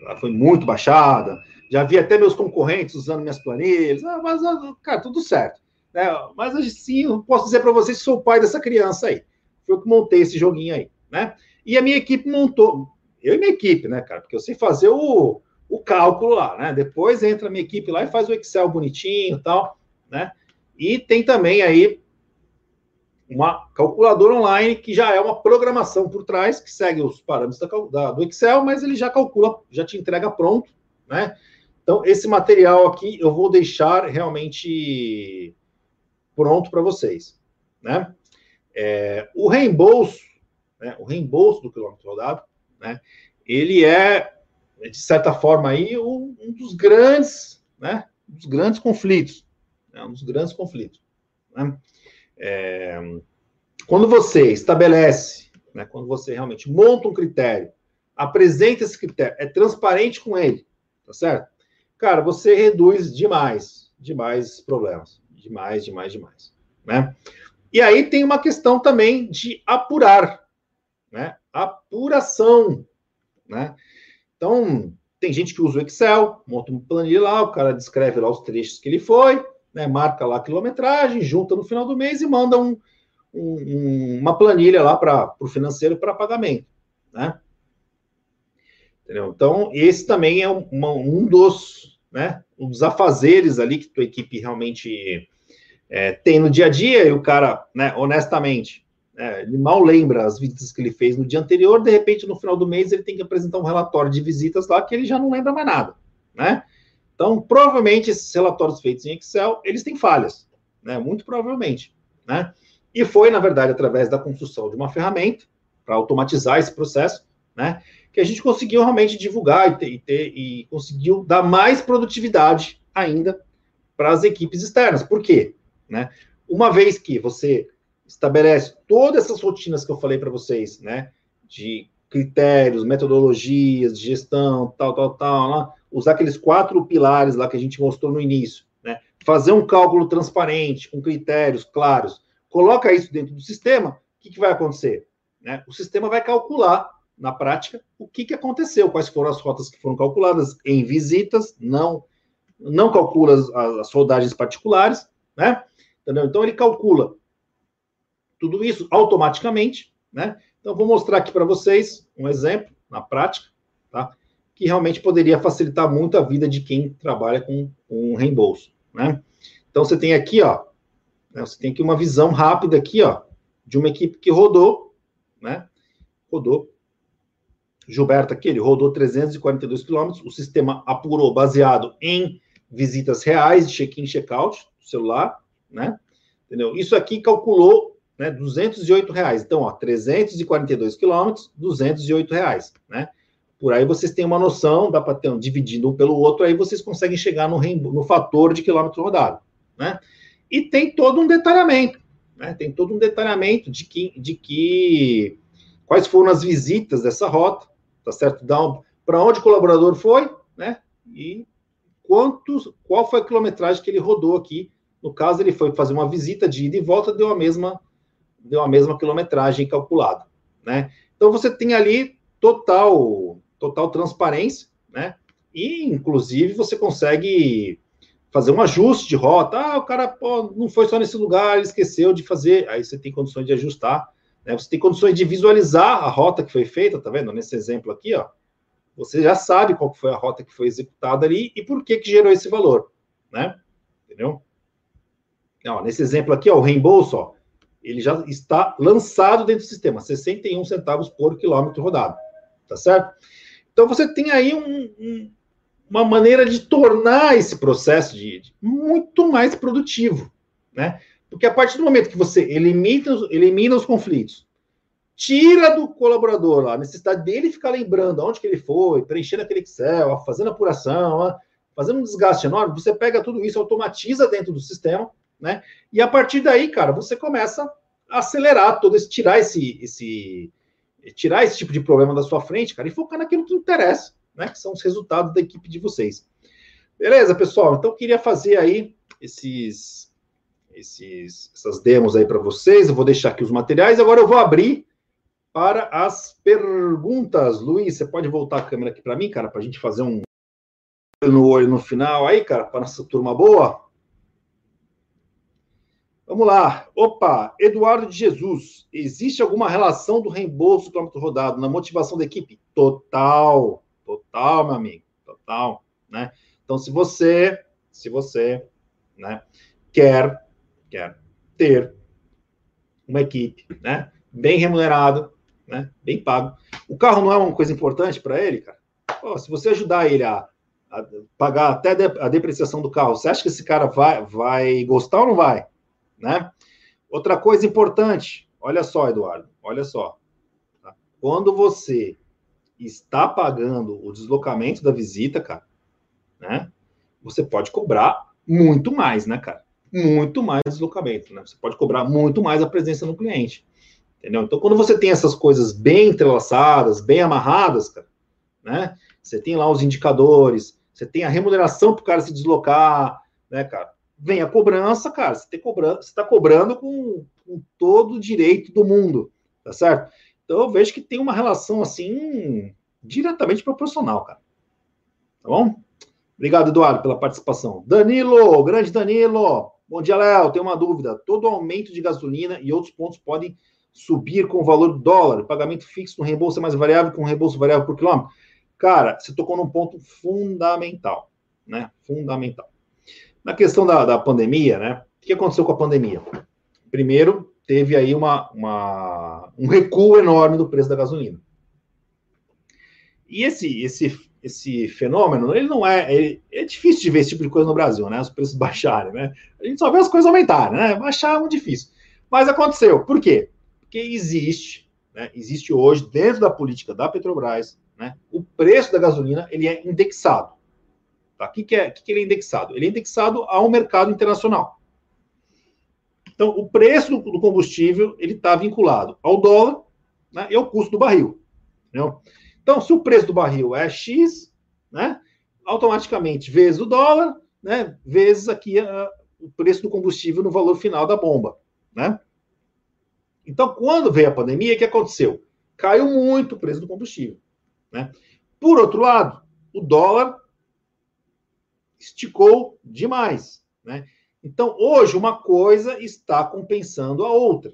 ela foi muito baixada, já vi até meus concorrentes usando minhas planilhas, ah, mas, ah, cara, tudo certo. Né? Mas assim, eu posso dizer para vocês que sou o pai dessa criança aí. Foi eu que montei esse joguinho aí, né? E a minha equipe montou, eu e minha equipe, né, cara? Porque eu sei fazer o, o cálculo lá, né? Depois entra a minha equipe lá e faz o Excel bonitinho e tal, né? E tem também aí uma calculadora online que já é uma programação por trás, que segue os parâmetros da, da, do Excel, mas ele já calcula, já te entrega pronto, né? Então, esse material aqui eu vou deixar realmente pronto para vocês, né? É, o reembolso, né, o reembolso do quilômetro rodado, né, ele é, de certa forma, aí, um, um dos grandes, né, um dos grandes conflitos, né, um dos grandes conflitos. Né? É, quando você estabelece, né, quando você realmente monta um critério, apresenta esse critério, é transparente com ele, tá certo? Cara, você reduz demais, demais problemas demais, demais, demais, né? E aí tem uma questão também de apurar, né? Apuração, né? Então, tem gente que usa o Excel, monta um planilha lá, o cara descreve lá os trechos que ele foi, né? Marca lá a quilometragem, junta no final do mês e manda um, um, uma planilha lá para o financeiro para pagamento, né? Entendeu? Então, esse também é uma, um dos, né, um dos afazeres ali que tua equipe realmente é, tem no dia a dia, e o cara, né, honestamente, é, ele mal lembra as visitas que ele fez no dia anterior, de repente, no final do mês, ele tem que apresentar um relatório de visitas lá que ele já não lembra mais nada, né? Então, provavelmente, esses relatórios feitos em Excel, eles têm falhas, né? Muito provavelmente, né? E foi, na verdade, através da construção de uma ferramenta para automatizar esse processo, né? Que a gente conseguiu realmente divulgar e, ter, e, ter, e conseguiu dar mais produtividade ainda para as equipes externas. Por quê? né? Uma vez que você estabelece todas essas rotinas que eu falei para vocês, né? De critérios, metodologias gestão, tal, tal, tal, lá, usar aqueles quatro pilares lá que a gente mostrou no início, né? Fazer um cálculo transparente, com critérios claros, coloca isso dentro do sistema, o que, que vai acontecer? Né? O sistema vai calcular, na prática, o que, que aconteceu, quais foram as rotas que foram calculadas em visitas, não, não calcula as, as rodagens particulares, né? Entendeu? Então ele calcula tudo isso automaticamente, né? Então vou mostrar aqui para vocês um exemplo na prática, tá? Que realmente poderia facilitar muito a vida de quem trabalha com, com reembolso, né? Então você tem aqui, ó, né? você tem aqui uma visão rápida aqui, ó, de uma equipe que rodou, né? Rodou. Gilberto aqui, ele rodou 342 quilômetros, o sistema apurou baseado em visitas reais, check-in, check-out, celular, né? Entendeu? Isso aqui calculou né, 208 reais. Então, ó, 342 quilômetros, 208 reais, né? Por aí vocês têm uma noção, dá para ter um, dividindo um pelo outro, aí vocês conseguem chegar no, no fator de quilômetro rodado, né? E tem todo um detalhamento, né? Tem todo um detalhamento de que, de que quais foram as visitas dessa rota, tá certo? Para onde o colaborador foi, né? E quantos, qual foi a quilometragem que ele rodou aqui. No caso, ele foi fazer uma visita de ida e volta, deu a mesma, deu a mesma quilometragem calculada, né? Então você tem ali total, total transparência, né? E inclusive você consegue fazer um ajuste de rota. Ah, o cara pô, não foi só nesse lugar, ele esqueceu de fazer. Aí você tem condições de ajustar, né? Você tem condições de visualizar a rota que foi feita, tá vendo? Nesse exemplo aqui, ó você já sabe qual foi a rota que foi executada ali e por que que gerou esse valor, né? Entendeu? Ó, nesse exemplo aqui, ó, o reembolso, ó, ele já está lançado dentro do sistema, 61 centavos por quilômetro rodado, tá certo? Então você tem aí um, um, uma maneira de tornar esse processo de, de, muito mais produtivo, né? Porque a partir do momento que você elimina, elimina os conflitos, tira do colaborador lá a necessidade dele ficar lembrando aonde que ele foi, preenchendo aquele Excel, fazendo apuração, fazendo um desgaste enorme, você pega tudo isso, automatiza dentro do sistema, né? E a partir daí, cara, você começa a acelerar todo esse, tirar esse, esse, tirar esse tipo de problema da sua frente, cara, e focar naquilo que interessa, né? Que são os resultados da equipe de vocês. Beleza, pessoal? Então queria fazer aí esses, esses, essas demos aí para vocês. Eu vou deixar aqui os materiais. Agora eu vou abrir para as perguntas. Luiz, você pode voltar a câmera aqui para mim, cara, para a gente fazer um no olho no final aí, cara, para nossa turma boa. Vamos lá. Opa, Eduardo de Jesus. Existe alguma relação do reembolso do quilômetro rodado na motivação da equipe? Total, total, meu amigo, total, né? Então, se você, se você, né, quer, quer ter uma equipe, né, bem remunerada, né? Bem pago. O carro não é uma coisa importante para ele, cara? Pô, se você ajudar ele a, a pagar até a depreciação do carro, você acha que esse cara vai, vai gostar ou não vai? Né? Outra coisa importante, olha só, Eduardo, olha só. Tá? Quando você está pagando o deslocamento da visita, cara, né? Você pode cobrar muito mais, né, cara? Muito mais deslocamento, né? Você pode cobrar muito mais a presença no cliente. Entendeu? Então, quando você tem essas coisas bem entrelaçadas, bem amarradas, cara, né? Você tem lá os indicadores, você tem a remuneração para o cara se deslocar, né, cara? Vem a cobrança, cara. Você está cobrando com, com todo o direito do mundo, tá certo? Então, eu vejo que tem uma relação assim diretamente proporcional, cara. Tá bom? Obrigado, Eduardo, pela participação. Danilo, grande Danilo. Bom dia, Léo. Tenho uma dúvida. Todo aumento de gasolina e outros pontos podem subir com o valor do dólar, pagamento fixo no reembolso é mais variável com reembolso variável por quilômetro. Cara, você tocou num ponto fundamental, né? Fundamental. Na questão da, da pandemia, né? O que aconteceu com a pandemia? Primeiro, teve aí uma, uma, um recuo enorme do preço da gasolina. E esse, esse, esse fenômeno, ele não é. Ele, é difícil de ver esse tipo de coisa no Brasil, né? Os preços baixarem, né? A gente só vê as coisas aumentarem, né? Baixar é muito difícil. Mas aconteceu. Por quê? Porque existe, né, existe hoje, dentro da política da Petrobras, né, o preço da gasolina ele é indexado. Tá? O que, que, é, que, que ele é indexado? Ele é indexado ao mercado internacional. Então, o preço do, combustível ele está vinculado ao dólar né, e ao custo do barril. Entendeu? Então, se o preço do barril é X, né, automaticamente, vezes o dólar, né, vezes aqui a, o preço do combustível no valor final da bomba. Né? Então, quando veio a pandemia, o que aconteceu? Caiu muito o preço do combustível. Né? Por outro lado, o dólar esticou demais. Né? Então, hoje, uma coisa está compensando a outra.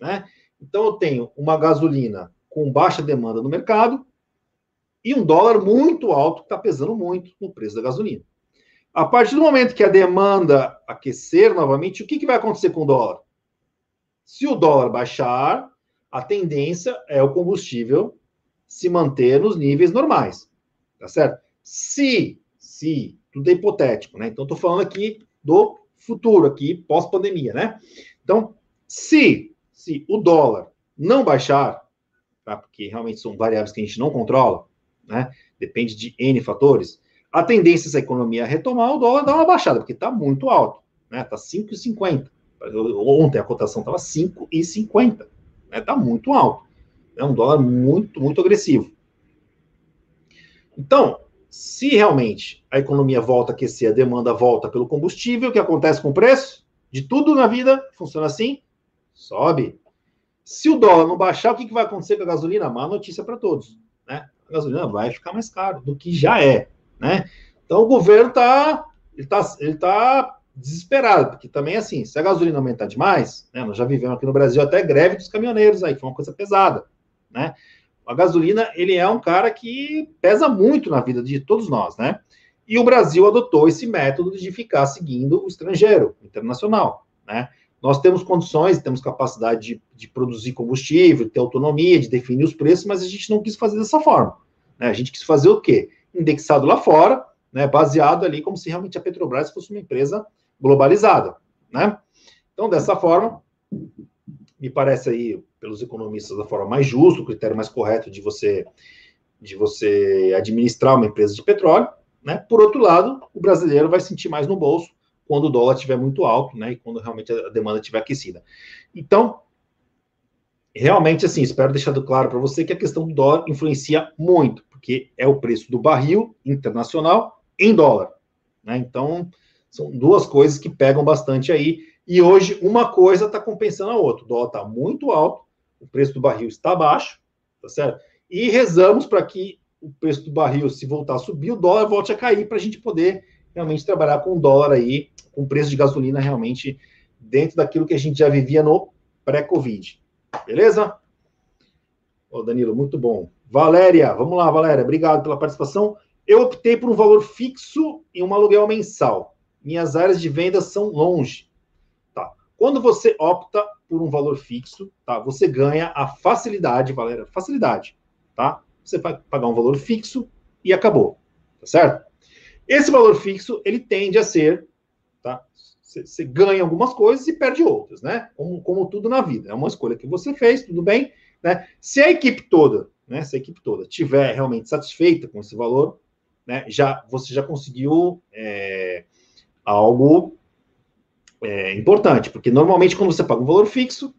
Né? Então, eu tenho uma gasolina com baixa demanda no mercado e um dólar muito alto que está pesando muito no preço da gasolina. A partir do momento que a demanda aquecer novamente, o que, que vai acontecer com o dólar? Se o dólar baixar, a tendência é o combustível se manter nos níveis normais, tá certo? Se, se, tudo é hipotético, né? Então, estou falando aqui do futuro, aqui, pós-pandemia, né? Então, se, se o dólar não baixar, tá? porque realmente são variáveis que a gente não controla, né? Depende de N fatores, a tendência é a economia retomar, o dólar dá uma baixada, porque está muito alto, né? Está 5,50. Ontem a cotação estava 5,50. Está né? muito alto. É um dólar muito, muito agressivo. Então, Se realmente a economia volta a aquecer, a demanda volta pelo combustível, o que acontece com o preço? De tudo na vida funciona assim? Sobe. Se o dólar não baixar, o que, vai acontecer com a gasolina? Má notícia para todos. Né? A gasolina vai ficar mais caro do que já é. Né? Então o governo está ele tá, ele tá desesperado, porque também assim, se a gasolina aumentar demais, né, nós já vivemos aqui no Brasil até greve dos caminhoneiros aí, foi uma coisa pesada, né? A gasolina, ele é um cara que pesa muito na vida de todos nós, né? E o Brasil adotou esse método de ficar seguindo o estrangeiro, o internacional, né? Nós temos condições, temos capacidade de, de, produzir combustível, ter autonomia, de definir os preços, mas a gente não quis fazer dessa forma. Né? A gente quis fazer o quê? Indexado lá fora, né? baseado ali como se realmente a Petrobras fosse uma empresa globalizada. Né? Então, dessa forma, me parece aí, pelos economistas, da forma mais justa, o critério mais correto de você, de você administrar uma empresa de petróleo. Né? Por outro lado, o brasileiro vai sentir mais no bolso quando o dólar estiver muito alto, né? E quando realmente a demanda estiver aquecida. Então, realmente, assim, espero deixar claro para você que a questão do dólar influencia muito, porque é o preço do barril internacional em dólar, né? Então, são duas coisas que pegam bastante aí. E hoje, uma coisa está compensando a outra. O dólar está muito alto, o preço do barril está baixo, tá certo? E rezamos para que o preço do barril, se voltar a subir, o dólar volte a cair para a gente poder realmente trabalhar com dólar aí, com preço de gasolina realmente dentro daquilo que a gente já vivia no pré-Covid. Beleza? Ô, Danilo, muito bom. Valéria, vamos lá, Valéria, obrigado pela participação. Eu optei por um valor fixo e um aluguel mensal. Minhas áreas de venda são longe. Quando você opta por um valor fixo, tá? Você ganha a facilidade, Valéria, facilidade, tá? Você vai pagar um valor fixo e acabou, tá certo? Esse valor fixo, ele tende a ser, tá? Você ganha algumas coisas e perde outras, né? Como, como tudo na vida. É uma escolha que você fez, tudo bem, né? Se a equipe toda, né? Se a equipe toda tiver realmente satisfeita com esse valor, né? Já você já conseguiu é, algo é, importante, porque normalmente quando você paga um valor fixo,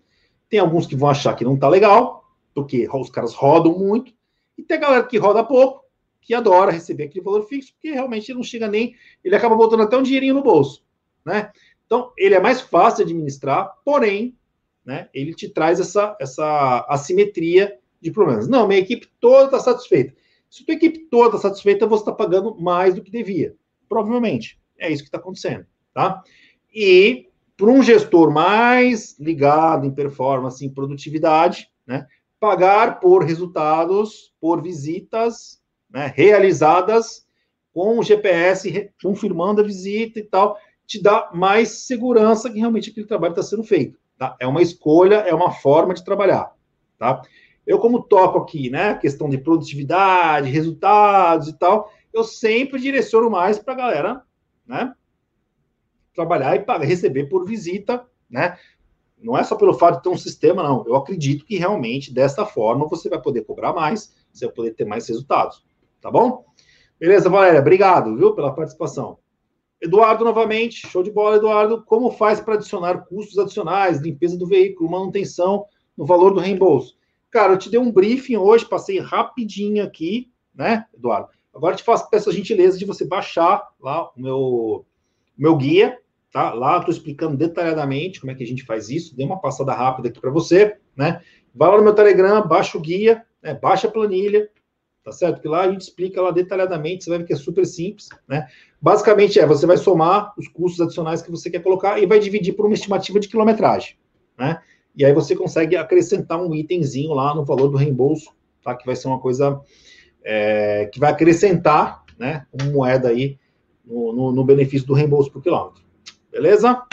tem alguns que vão achar que não tá legal, porque os caras rodam muito, e tem a galera que roda pouco, que adora receber aquele valor fixo, porque realmente ele não chega nem. Ele acaba botando até um dinheirinho no bolso. Né? Então, ele é mais fácil de administrar, porém, né, ele te traz essa, essa assimetria de problemas. Não, minha equipe toda está satisfeita. Se tua equipe toda está satisfeita, você está pagando mais do que devia. Provavelmente. É isso que está acontecendo. Tá? E para um gestor mais ligado em performance, em produtividade, né, pagar por resultados, por visitas né, realizadas com o GPS confirmando a visita e tal, te dá mais segurança que realmente aquele trabalho está sendo feito. Tá? É uma escolha, é uma forma de trabalhar. Tá? Eu, como toco aqui, né, questão de produtividade, resultados e tal, eu sempre direciono mais para a galera, né, trabalhar e pagar, receber por visita, né, não é só pelo fato de ter um sistema, não. Eu acredito que realmente dessa forma você vai poder cobrar mais, você vai poder ter mais resultados. Tá bom? Beleza, Valéria? Obrigado, viu, pela participação. Eduardo, novamente, show de bola, Eduardo. Como faz para adicionar custos adicionais, limpeza do veículo, manutenção no valor do reembolso? Cara, eu te dei um briefing hoje, passei rapidinho aqui, né, Eduardo? Agora te faço, peço a gentileza de você baixar lá o meu, meu guia, tá? Lá estou explicando detalhadamente como é que a gente faz isso. Dei uma passada rápida aqui para você, né? Vai lá no meu Telegram, baixa o guia, né? baixa a planilha, tá certo? Que lá a gente explica lá detalhadamente, você vai ver que é super simples, né? Basicamente é, você vai somar os custos adicionais que você quer colocar e vai dividir por uma estimativa de quilometragem, né? E aí você consegue acrescentar um itemzinho lá no valor do reembolso, tá? Que vai ser uma coisa é, que vai acrescentar, né? Uma moeda aí no, no, no benefício do reembolso por quilômetro. Beleza?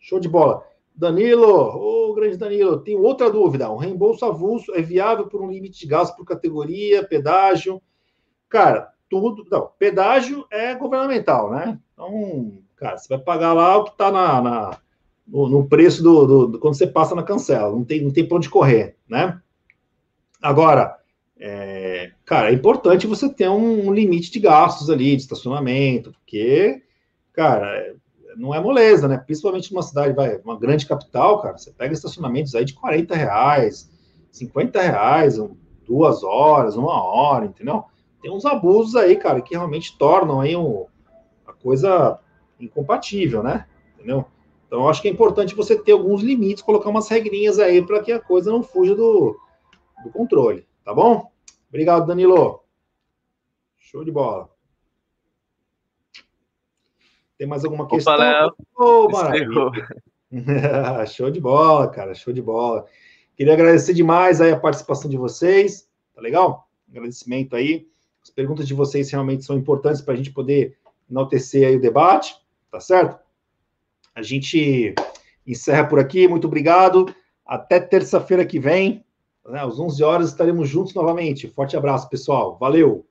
Show de bola. Danilo, ô oh, grande Danilo, tem outra dúvida. O reembolso avulso é viável por um limite de gasto por categoria, pedágio? Cara, tudo. Não, pedágio é governamental, né? Então, cara, você vai pagar lá o que está na, na no, no, preço do, do, do, quando você passa na cancela. Não tem, não tem para onde correr, né? Agora, é, cara, é importante você ter um, um limite de gastos ali, de estacionamento, porque, cara, não é moleza, né? Principalmente numa cidade, vai, uma grande capital, cara, você pega estacionamentos aí de 40 reais, 50 reais, duas horas, uma hora, entendeu? tem uns abusos aí, cara, que realmente tornam aí um, a coisa incompatível, né? Entendeu? Então, eu acho que é importante você ter alguns limites, colocar umas regrinhas aí para que a coisa não fuja do, do controle, tá bom? Obrigado, Danilo. Show de bola. Tem mais alguma questão? Opa, Léo. Oh, show de bola, cara, show de bola. Queria agradecer demais aí a participação de vocês, tá legal? Agradecimento aí. As perguntas de vocês realmente são importantes para a gente poder enaltecer aí o debate, tá certo? A gente encerra por aqui, muito obrigado. Até terça-feira que vem, né, às 11 horas, estaremos juntos novamente. Forte abraço, pessoal. Valeu!